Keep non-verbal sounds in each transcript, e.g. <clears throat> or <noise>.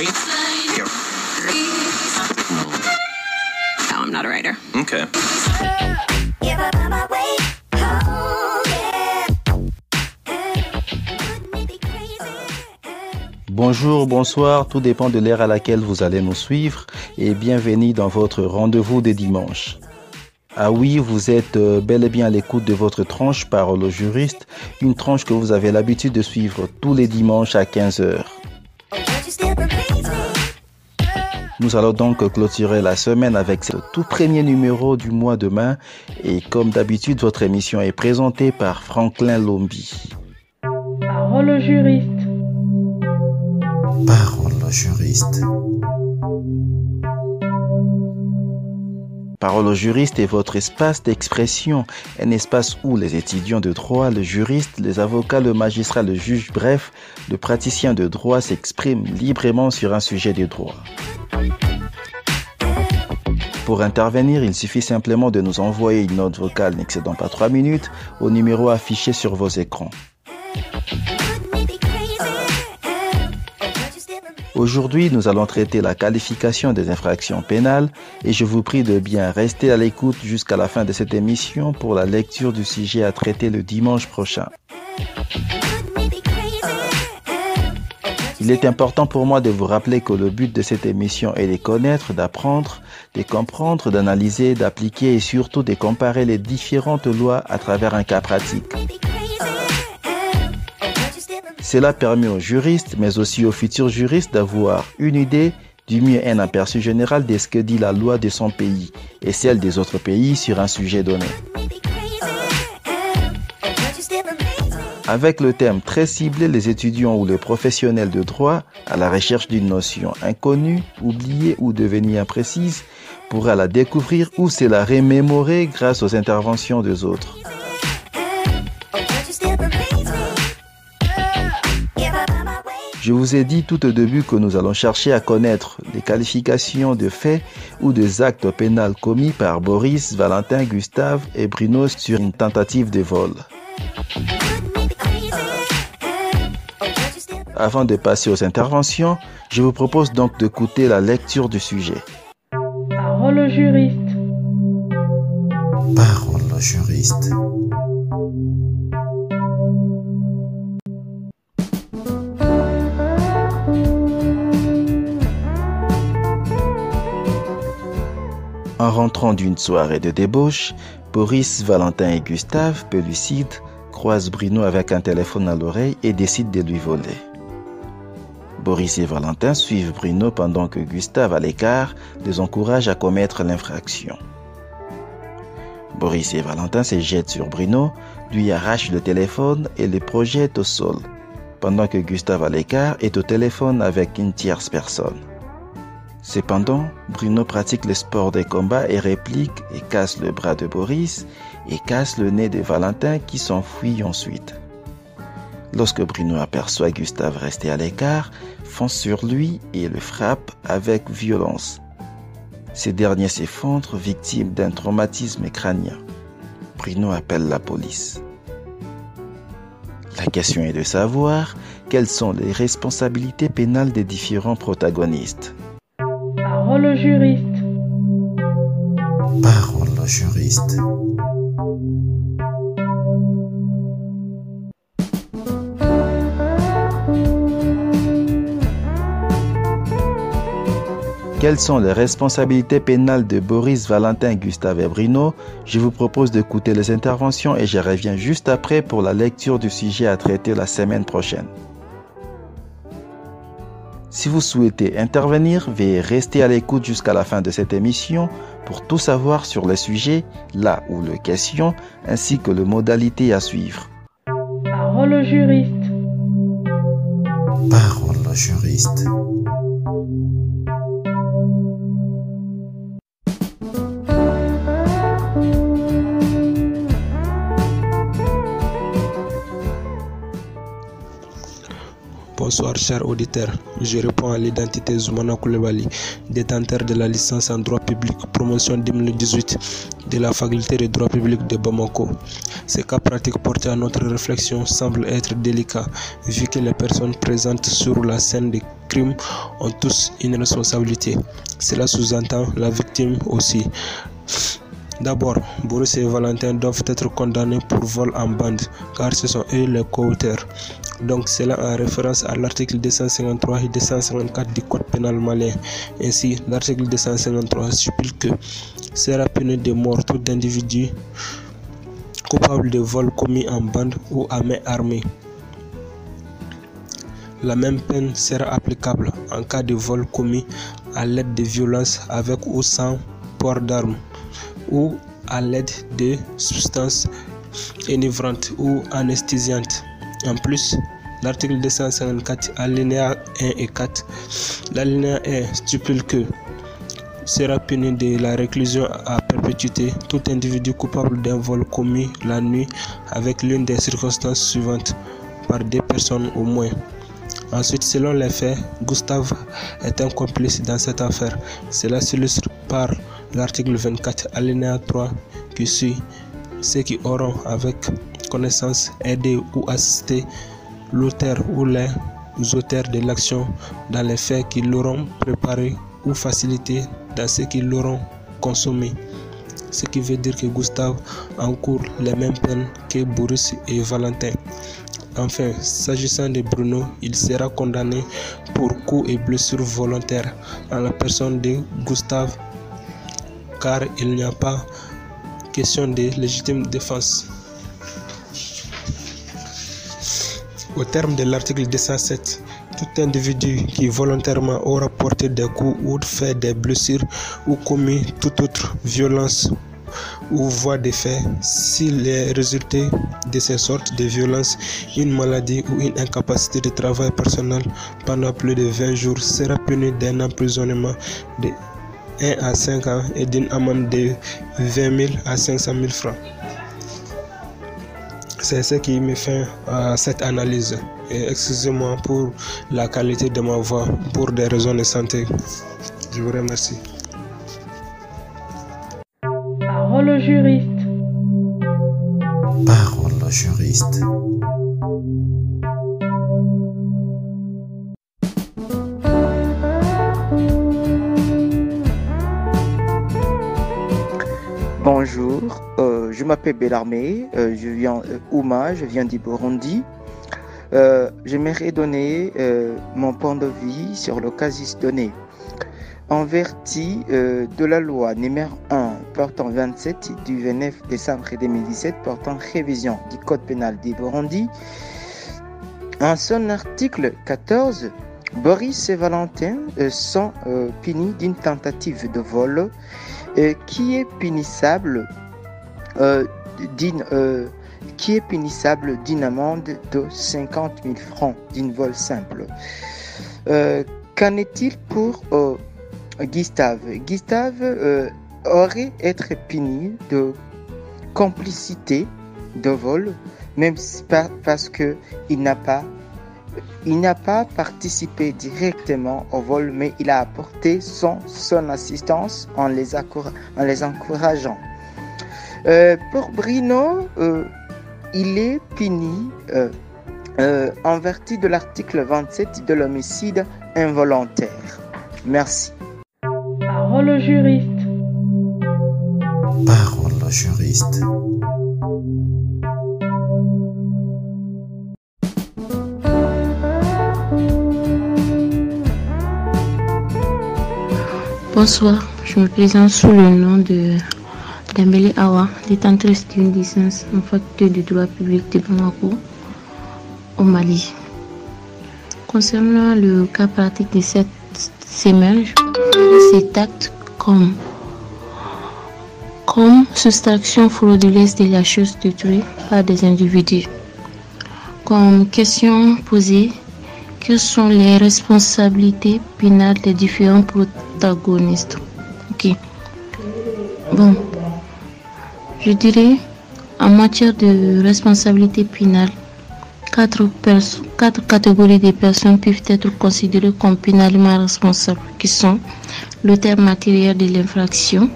No, I'm not a writer. Okay. Bonjour, bonsoir, tout dépend de l'ère à laquelle vous allez nous suivre et bienvenue dans votre rendez-vous de dimanche. Ah oui, vous êtes euh, bel et bien à l'écoute de votre tranche Parole au juriste, une tranche que vous avez l'habitude de suivre tous les dimanches à 15h. Nous allons donc clôturer la semaine avec ce tout premier numéro du mois de mai et comme d'habitude, votre émission est présentée par Franklin Lombi. Parole au juriste. Parole au juriste. Parole au juriste est votre espace d'expression, un espace où les étudiants de droit, le juriste, les avocats, le magistrat, le juge, bref, le praticien de droit s'expriment librement sur un sujet de droit. Pour intervenir, il suffit simplement de nous envoyer une note vocale n'excédant pas 3 minutes au numéro affiché sur vos écrans. Aujourd'hui, nous allons traiter la qualification des infractions pénales et je vous prie de bien rester à l'écoute jusqu'à la fin de cette émission pour la lecture du sujet à traiter le dimanche prochain. Il est important pour moi de vous rappeler que le but de cette émission est de connaître, d'apprendre, de comprendre, d'analyser, d'appliquer et surtout de comparer les différentes lois à travers un cas pratique. Cela permet aux juristes, mais aussi aux futurs juristes d'avoir une idée, du mieux un aperçu général de ce que dit la loi de son pays et celle des autres pays sur un sujet donné. Avec le thème très ciblé, les étudiants ou les professionnels de droit, à la recherche d'une notion inconnue, oubliée ou devenue imprécise, pourra la découvrir ou se la remémorer grâce aux interventions des autres. Je vous ai dit tout au début que nous allons chercher à connaître les qualifications de faits ou des actes pénals commis par Boris, Valentin, Gustave et Bruno sur une tentative de vol. Avant de passer aux interventions, je vous propose donc d'écouter la lecture du sujet. Parole au juriste. Parole au juriste. En rentrant d'une soirée de débauche, Boris, Valentin et Gustave, peu lucides, croisent Bruno avec un téléphone à l'oreille et décident de lui voler. Boris et Valentin suivent Bruno pendant que Gustave, à l'écart, les encourage à commettre l'infraction. Boris et Valentin se jettent sur Bruno, lui arrachent le téléphone et le projettent au sol, pendant que Gustave, à l'écart, est au téléphone avec une tierce personne. Cependant, Bruno pratique le sport des combats et réplique et casse le bras de Boris et casse le nez de Valentin qui s'enfuit ensuite. Lorsque Bruno aperçoit Gustave rester à l'écart, fonce sur lui et le frappe avec violence. Ce dernier s'effondre victime d'un traumatisme crânien. Bruno appelle la police. La question est de savoir quelles sont les responsabilités pénales des différents protagonistes. Parole au juriste. Parole au juriste. Quelles sont les responsabilités pénales de Boris, Valentin, Gustave et Bruno Je vous propose d'écouter les interventions et je reviens juste après pour la lecture du sujet à traiter la semaine prochaine. Si vous souhaitez intervenir, veuillez rester à l'écoute jusqu'à la fin de cette émission pour tout savoir sur le sujet, là où le question, ainsi que les modalités à suivre. Parole au juriste. Parole au juriste. Bonsoir, chers auditeurs. Je réponds à l'identité Zoumana Koulibaly, détenteur de la licence en droit public, promotion 2018 de la faculté de droit public de Bamako. Ces cas pratiques portés à notre réflexion semblent être délicats, vu que les personnes présentes sur la scène des crimes ont tous une responsabilité. Cela sous-entend la victime aussi. D'abord, Boris et Valentin doivent être condamnés pour vol en bande, car ce sont eux les co-auteurs. Donc, cela en référence à l'article 253 et 254 du Code pénal malien. Ainsi, l'article 253 supplie que sera puni de mort tout individu coupable de vol commis en bande ou à main armée. La même peine sera applicable en cas de vol commis à l'aide de violences avec ou sans port d'armes ou à l'aide de substances enivrantes ou anesthésiantes. En plus, l'article 254 alinéa 1 et 4, l'alinéa 1 stipule que sera puni de la réclusion à perpétuité tout individu coupable d'un vol commis la nuit avec l'une des circonstances suivantes par deux personnes au moins. Ensuite, selon les faits, Gustave est un complice dans cette affaire. Cela s'illustre par l'article 24, alinéa 3, qui suit ceux qui auront, avec connaissance, aidé ou assisté l'auteur ou les auteurs de l'action dans les faits qui l'auront préparé ou facilité dans ceux qui l'auront consommé. Ce qui veut dire que Gustave encourt les mêmes peines que Boris et Valentin. Enfin, s'agissant de Bruno, il sera condamné pour coups et blessures volontaires en la personne de Gustave, car il n'y a pas question de légitime défense. Au terme de l'article 207, tout individu qui volontairement aura porté des coups ou fait des blessures ou commis toute autre violence ou voie de fait s'il est résulté de ces sortes de violences, une maladie ou une incapacité de travail personnel pendant plus de 20 jours sera puni d'un emprisonnement de 1 à 5 ans et d'une amende de 20 000 à 500 000 francs. C'est ce qui me fait à cette analyse. Et excusez-moi pour la qualité de ma voix pour des raisons de santé. Je vous remercie. Parole au juriste. Parole au juriste. M'appelle Bellarmé, euh, je viens euh, Ouma, je viens du Burundi. Euh, J'aimerais donner euh, mon point de vue sur le casus donné. En vertu de la loi numéro 1 portant 27 du 29 décembre 2017 portant révision du code pénal du Burundi, en son article 14, Boris et Valentin sont punis d'une tentative de vol qui est punissable euh, euh, qui est punissable d'une amende de 50 000 francs d'une vol simple? Euh, Qu'en est-il pour euh, Gustave? Gustave aurait être puni de complicité de vol, même si parce que il n'a pas il n'a pas participé directement au vol, mais il a apporté son, son assistance en les, en les encourageant. Euh, pour Bruno, euh, il est puni euh, euh, en vertu de l'article 27 de l'homicide involontaire. Merci. Parole au juriste. Parole au juriste. Bonsoir, je me présente sous le nom de Dembélé Awa, détentrice d'une licence en faculté de droit public de Bamako, au Mali. Concernant le cas pratique de cette semaine, cet acte comme, comme soustraction frauduleuse de la chose détruite par des individus. Comme question posée, quelles sont les responsabilités pénales des différents protagonistes? Ok. Bon. Je dirais, en matière de responsabilité pénale, Quatre, catégories de personnes peuvent être considérées comme pénalement responsables, qui sont l'auteur matériel de l'infraction,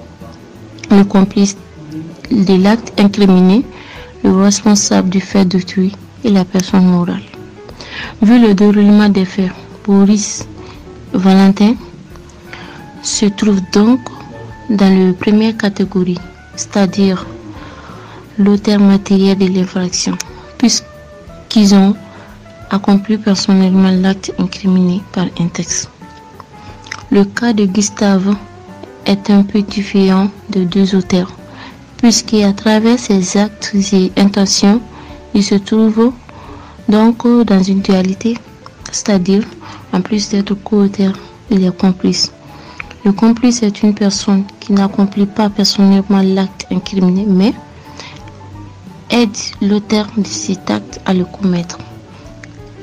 le complice de l'acte incriminé, le responsable du fait d'autrui et la personne morale. Vu le déroulement des faits, Boris Valentin se trouve donc dans la première catégorie, c'est-à-dire l'auteur matériel de l'infraction, puisqu'ils ont accompli personnellement l'acte incriminé par un texte. Le cas de Gustave est un peu différent de deux auteurs, puisqu'à travers ses actes et intentions, il se trouve donc dans une dualité, c'est-à-dire en plus d'être co-auteur, il est complice. Le complice est une personne qui n'accomplit pas personnellement l'acte incriminé, mais aide l'auteur de cet acte à le commettre.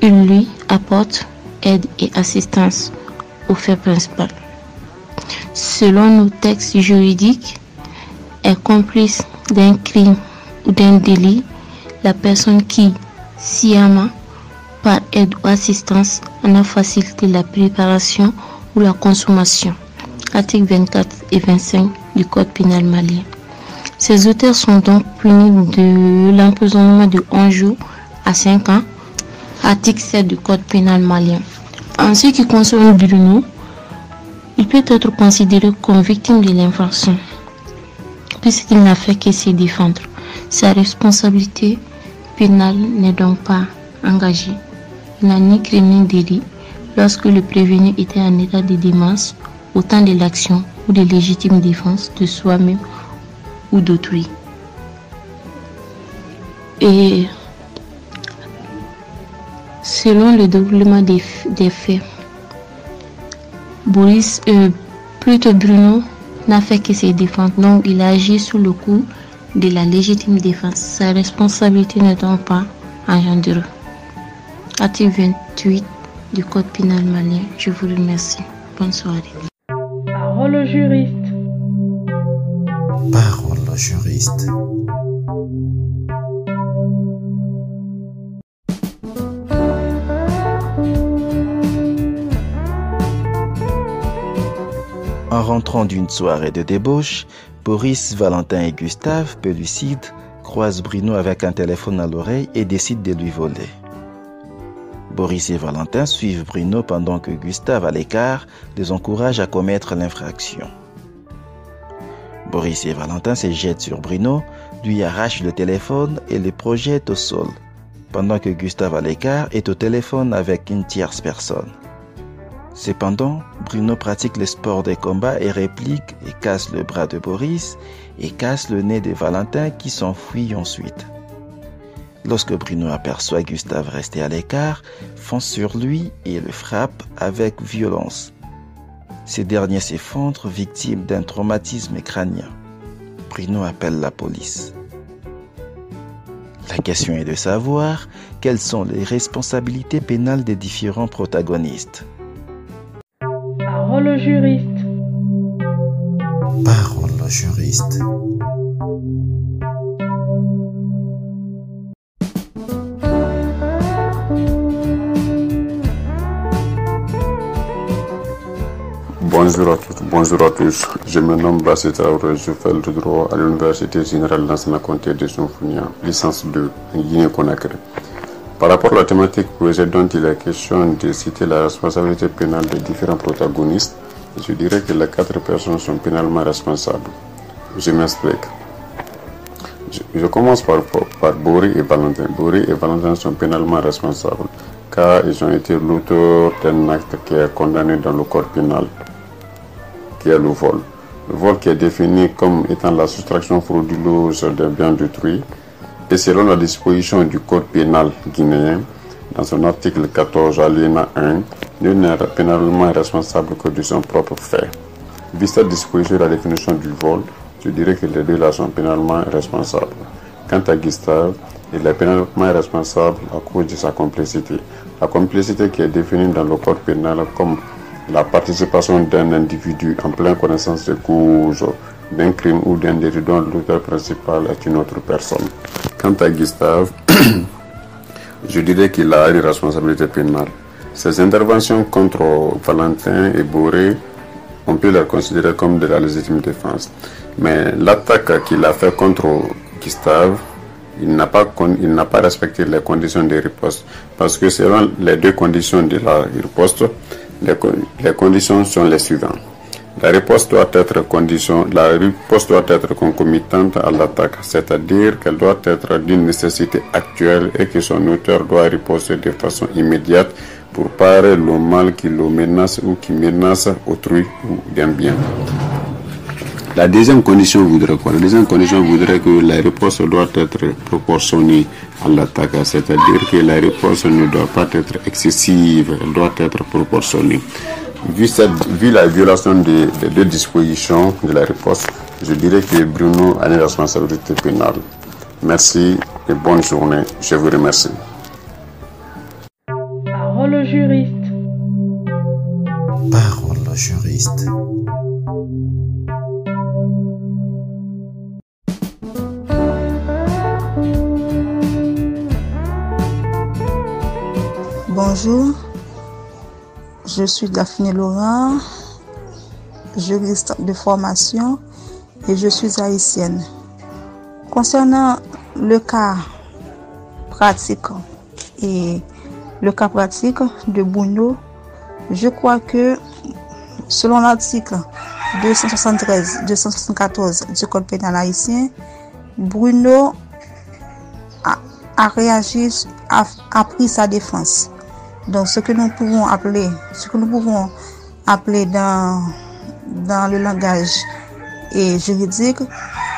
Il lui apporte aide et assistance au fait principal. Selon nos textes juridiques, est complice d'un crime ou d'un délit la personne qui, sciemment, par aide ou assistance, en a facilité la préparation ou la consommation. Articles 24 et 25 du Code pénal malien. Ces auteurs sont donc punis de l'emprisonnement de 11 jours à 5 ans. Article 7 du Code pénal malien. En ce qui concerne Bruno, il peut être considéré comme victime de l'infraction, puisqu'il n'a fait que se défendre. Sa responsabilité pénale n'est donc pas engagée. Il n'a ni crime ni délit lorsque le prévenu était en état de démence au temps de l'action ou de légitime défense de soi-même ou d'autrui. Et selon le déroulement des, des faits, Boris, euh, plutôt Bruno, n'a fait que se défendre. Donc, il a agi sous le coup de la légitime défense. Sa responsabilité n'est donc pas engendrée. Article 28 du Code pénal malien. Je vous remercie. Bonne soirée. Parole au juriste. Parole En rentrant d'une soirée de débauche, Boris, Valentin et Gustave, peu lucides, croisent Bruno avec un téléphone à l'oreille et décident de lui voler. Boris et Valentin suivent Bruno pendant que Gustave, à l'écart, les encourage à commettre l'infraction. Boris et Valentin se jettent sur Bruno, lui arrachent le téléphone et le projettent au sol, pendant que Gustave, à l'écart, est au téléphone avec une tierce personne. Cependant, Bruno pratique le sport des combats et réplique et casse le bras de Boris et casse le nez de Valentin qui s'enfuit ensuite. Lorsque Bruno aperçoit Gustave rester à l'écart, fonce sur lui et le frappe avec violence. Ce dernier s'effondre victime d'un traumatisme crânien. Bruno appelle la police. La question est de savoir quelles sont les responsabilités pénales des différents protagonistes. Parole au juriste. Parole au juriste. Bonjour à bonjour à tous. Je me nomme Bassé Traoré, je fais le droit à l'Université générale d'Ansana Comté de Sonfunia, licence 2, Guinée-Conakry. Par rapport à la thématique projet dont il est question de citer la responsabilité pénale des différents protagonistes, je dirais que les quatre personnes sont pénalement responsables. Je m'explique. Je, commence par, par et Valentin. Bori et Valentin sont pénalement responsables car ils ont été l'auteur d'un acte qui est condamné dans le code pénal, qui est le vol. Le vol qui est défini comme étant la soustraction frauduleuse d'un bien d'autrui et selon la disposition du code pénal guinéen, dans son article 14 alinéa 1, nul n'est pénalement responsable que de son propre fait. Vu cette disposition de la définition du vol, je dirais que les deux là sont pénalement responsables. Quant à Gustave, il est pénalement responsable à cause de sa complicité. La complicité qui est définie dans le code pénal comme la participation d'un individu en pleine connaissance de cause d'un crime ou d'un délit dont l'auteur principal est une autre personne. Quant à Gustave, <clears throat> je dirais qu'il a une responsabilité pénale. Ses interventions contre Valentin et Bourré, on peut les considérer comme de la légitime défense. Mais l'attaque qu'il a fait contre Gustave, il n'a pas, pas respecté les conditions de riposte. Parce que selon les deux conditions de la riposte, les, conditions sont les suivantes. La riposte doit être condition, la riposte doit être concomitante à l'attaque, c'est-à-dire qu'elle doit être d'une nécessité actuelle et que son auteur doit riposter de façon immédiate pour parer le mal qui le menace ou qui menace autrui ou bien bien. La deuxième condition voudrait quoi? La deuxième condition voudrait que la réponse doit être proportionnée à l'attaque, c'est-à-dire que la réponse ne doit pas être excessive, elle doit être proportionnée. Vu, cette, vu la violation des, des, deux dispositions de la réponse, je dirais que Bruno a une responsabilité pénale. Merci et bonne journée. Je vous remercie. Parole au juriste. Parole au juriste. Bonjour, je suis Daphné Laurent, juriste de formation et je suis haïtienne. Concernant le cas pratique et le cas pratique de Bruno, je crois que selon l'article 273-274 du Code pénal haïtien, Bruno a, réagi, a pris sa défense. Donc, ce que nous pouvons appeler, ce que nous pouvons appeler dans, dans le langage et juridique,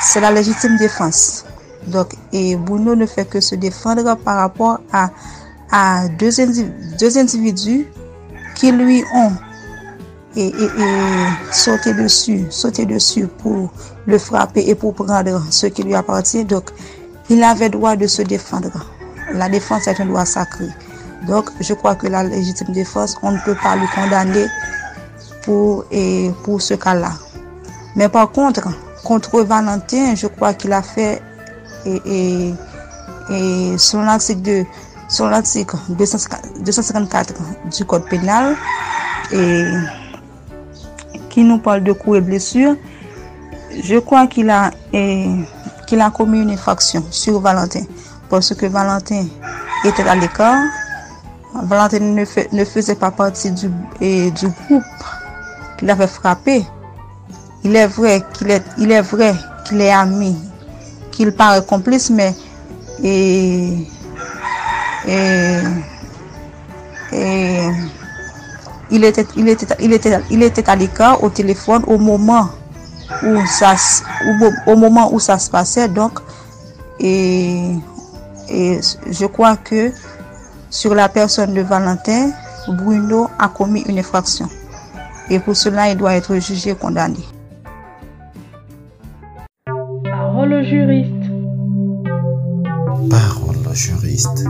c'est la légitime défense. Donc, et Bruno ne fait que se défendre par rapport à, à deux, individus, deux individus qui lui ont et, et, sauté dessus, sauté dessus pour le frapper et pour prendre ce qui lui appartient. Donc, il avait droit de se défendre. La défense est un droit sacré. Donc, je crois que la légitime défense, on ne peut pas le condamner pour, et pour ce cas-là. Mais par contre, contre Valentin, je crois qu'il a fait, et, et, et sur l'article 2, sur l'article 254 du Code pénal, et qui nous parle de coups et blessures, je crois qu'il a, qu'il a commis une infraction sur Valentin. Parce que Valentin était à l'écart Valentine ne, fe, ne faisait pas partie du, et, du groupe qu'il avait frappé. Il est vrai qu'il est, il est, vrai qu'il est ami, qu'il paraît complice, mais et, et, et, il, était, il, était, il, était, il était à l'écart au téléphone au moment où ça, où, au moment où ça se passait. Donc, et, et je crois que sur la personne de Valentin, Bruno a commis une infraction. Et pour cela, il doit être jugé et condamné. Parole au juriste. Parole au juriste.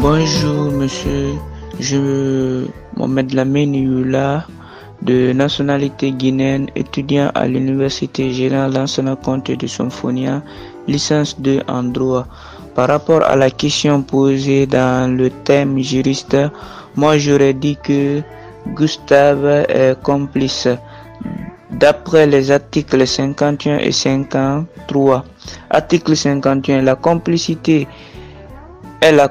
Bonjour monsieur, je Mohamed Lamine Yula de nationalité guinéenne, étudiant à l'Université Générale d'Ansana Comté de Symphonia, licence 2 en droit. Par rapport à la question posée dans le thème juriste, moi j'aurais dit que Gustave est complice. D'après les articles 51 et 53, article 51, la complicité est la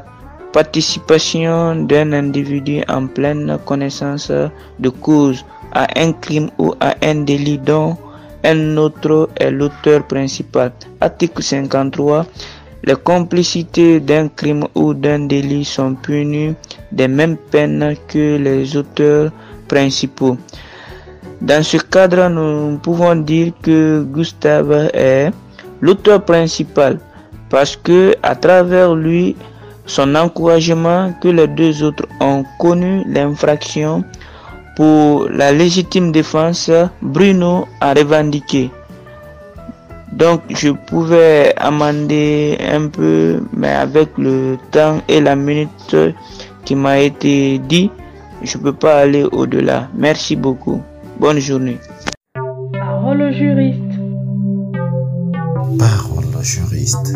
participation d'un individu en pleine connaissance de cause à un crime ou à un délit dont un autre est l'auteur principal. Article 53. Les complicités d'un crime ou d'un délit sont punies des mêmes peines que les auteurs principaux. Dans ce cadre, nous pouvons dire que Gustave est l'auteur principal parce que à travers lui, son encouragement que les deux autres ont connu l'infraction pour la légitime défense, Bruno a revendiqué. Donc je pouvais amender un peu, mais avec le temps et la minute qui m'a été dit, je peux pas aller au-delà. Merci beaucoup. Bonne journée. Parole au juriste. Parole au juriste.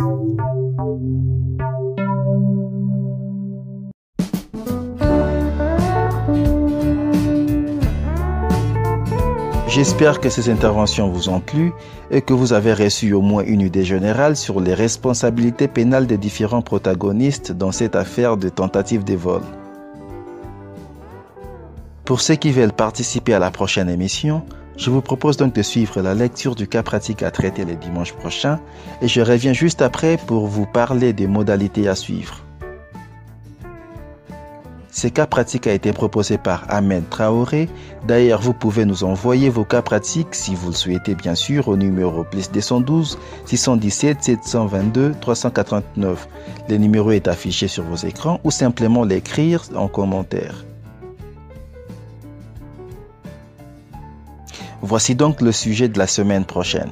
J'espère que ces interventions vous ont plu et que vous avez reçu au moins une idée générale sur les responsabilités pénales des différents protagonistes dans cette affaire de tentative de vol. Pour ceux qui veulent participer à la prochaine émission, je vous propose donc de suivre la lecture du cas pratique à traiter le dimanche prochain et je reviens juste après pour vous parler des modalités à suivre. Ce cas pratique a été proposé par Ahmed Traoré. D'ailleurs, vous pouvez nous envoyer vos cas pratiques si vous le souhaitez bien sûr au numéro plus 212 617 722 389. Le numéro est affiché sur vos écrans ou simplement l'écrire en commentaire. Voici donc le sujet de la semaine prochaine.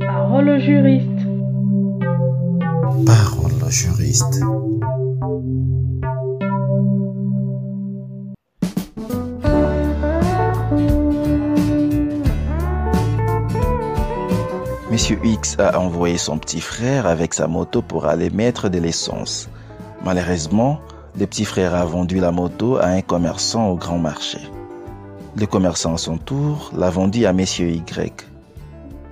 Parole au juriste. Parole au juriste. Monsieur X a envoyé son petit frère avec sa moto pour aller mettre de l'essence. Malheureusement, le petit frère a vendu la moto à un commerçant au grand marché. Le commerçant à son tour l'a vendu à Monsieur Y.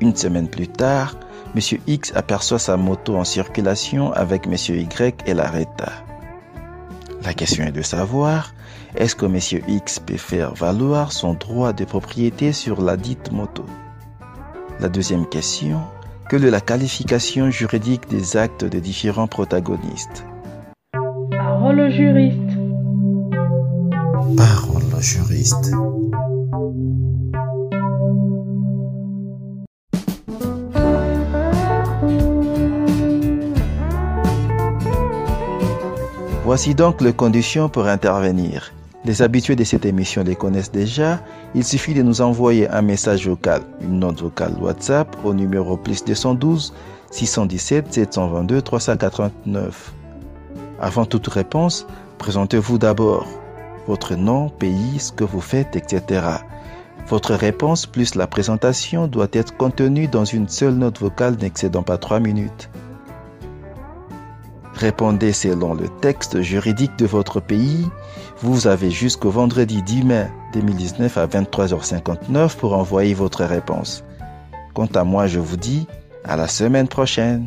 Une semaine plus tard, Monsieur X aperçoit sa moto en circulation avec Monsieur Y et l'arrêta. La question est de savoir, est-ce que Monsieur X peut faire valoir son droit de propriété sur la dite moto? La deuxième question, quelle est la qualification juridique des actes des différents protagonistes Parole au juriste. Parole au juriste. Voici donc les conditions pour intervenir. Les habitués de cette émission les connaissent déjà. Il suffit de nous envoyer un message vocal, une note vocale WhatsApp au numéro plus 212 617 722 389. Avant toute réponse, présentez-vous d'abord votre nom, pays, ce que vous faites, etc. Votre réponse plus la présentation doit être contenue dans une seule note vocale n'excédant pas 3 minutes. Répondez selon le texte juridique de votre pays. Vous avez jusqu'au vendredi 10 mai 2019 à 23h59 pour envoyer votre réponse. Quant à moi, je vous dis à la semaine prochaine.